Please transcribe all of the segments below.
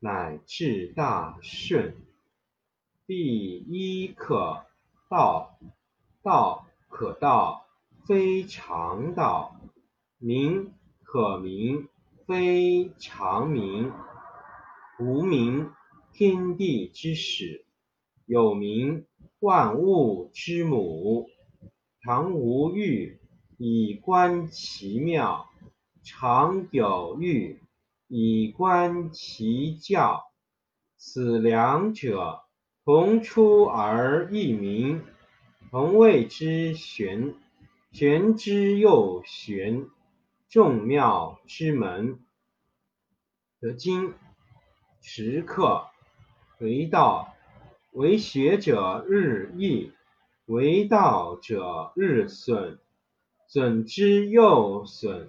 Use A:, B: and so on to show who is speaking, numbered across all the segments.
A: 乃至大顺。第一课道。道可道，非常道；名可名。非常名，无名，天地之始；有名，万物之母。常无欲，以观其妙；常有欲，以观其徼。此两者，同出而异名，同谓之玄。玄之又玄。众妙之门，得经时刻为道，为学者日益，为道者日损，损之又损，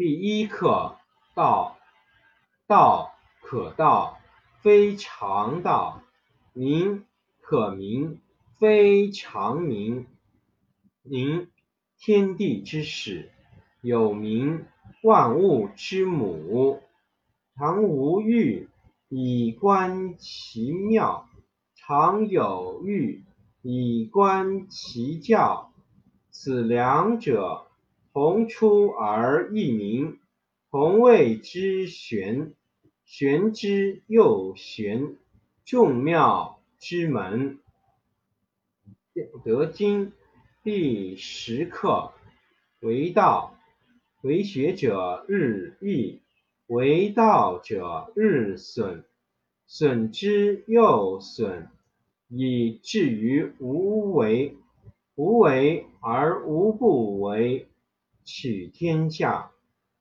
A: 第一课道。道可道，非常道；名可名，非常名。名。天地之始，有名；万物之母。常无欲，以观其妙；常有欲，以观其徼。此两者，同出而异名，同谓之玄。玄之又玄。众妙之门，得经。第十课为道，为学者日益，为道者日损，损之又损，以至于无为。无为而无不为，取天下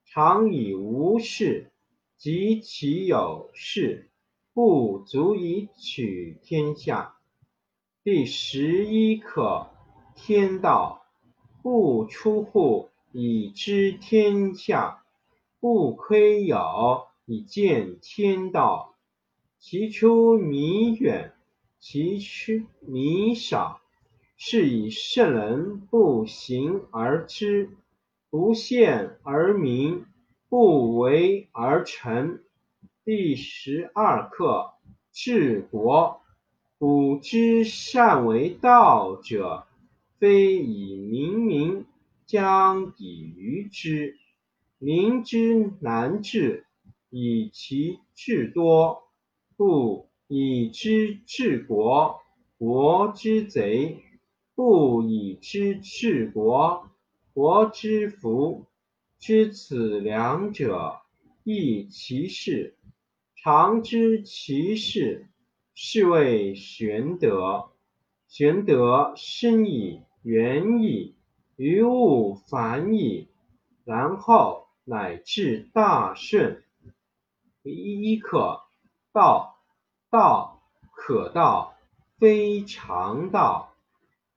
A: 常以无事，及其有事，不足以取天下。第十一课：天道不出户，以知天下；不窥牖，以见天道。其出弥远，其知弥少。是以圣人不行而知，不见而明，不为而成。第十二课：治国。古之善为道者，非以明民，将以愚之。民之难治，以其智多；不以知治国，国之贼；不以知治国，国之福。知此两者，亦其事。常知其事，是谓玄德。玄德深矣，远矣，于物反矣，然后乃至大顺。一可：道，道可道，非常道；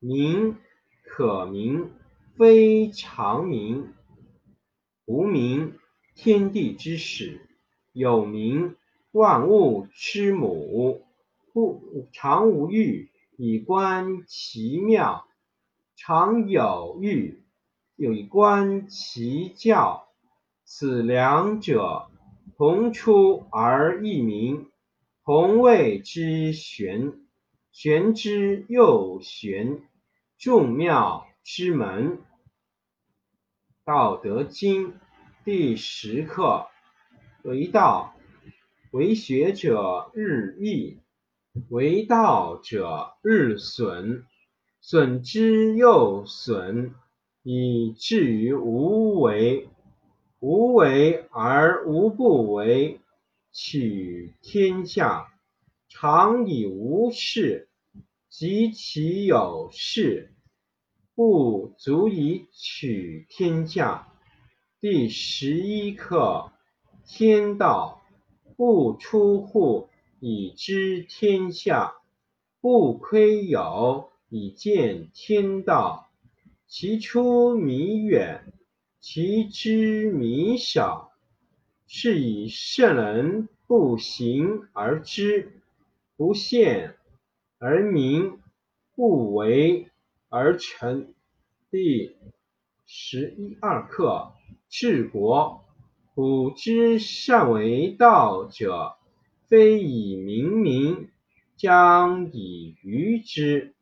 A: 名可名，非常名。无名，天地之始；有名。万物之母，故常无欲，以观其妙；常有欲，以观其教。此两者，同出而异名，同谓之玄。玄之又玄，众妙之门。道德经第十课：为道。为学者日益，为道者日损，损之又损，以至于无为。无为而无不为，取天下常以无事，及其有事，不足以取天下。第十一课：天道。不出户，以知天下；不窥牖，以见天道。其出弥远，其知弥少。是以圣人不行而知，不见而明，不为而成。第十一二课：治国。古之善为道者，非以明民，将以愚之。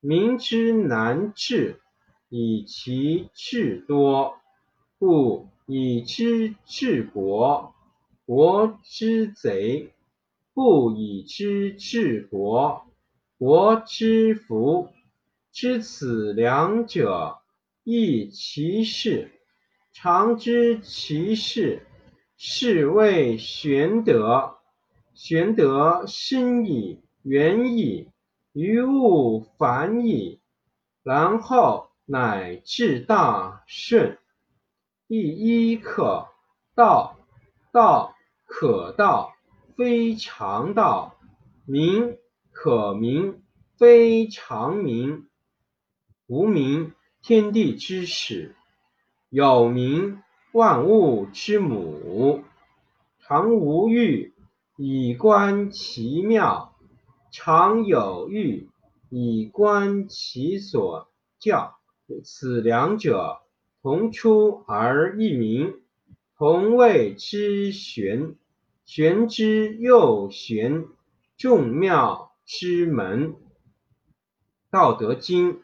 A: 民之难治，以其智多；故以知治国，国之贼；不以知治国，国之福。知此两者，亦其事。常知其事，是谓玄德。玄德深矣，远矣，于物反矣，然后乃至大顺。第一课：道，道可道，非常道；名可名，非常名。无名，天地之始。有名，万物之母。常无欲，以观其妙；常有欲，以观其所教。此两者，同出而异名，同谓之玄。玄之又玄，众妙之门。道德经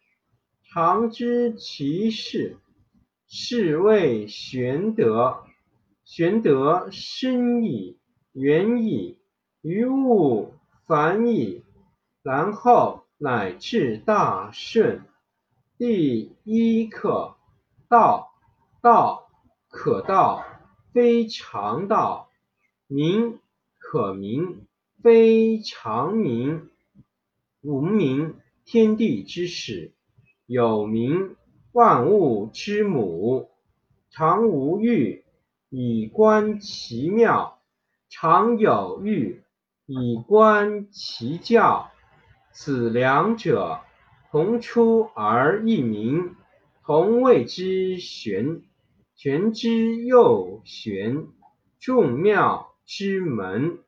A: 常知其事，是谓玄德。玄德深矣，远矣，于物反矣，然后乃至大顺。第一课，道，道可道，非常道；名可名，非常名。无名，天地之始。有名，万物之母。常无欲，以观其妙；常有欲，以观其徼。此两者，同出而异名，同谓之玄。玄之又玄，众妙之门。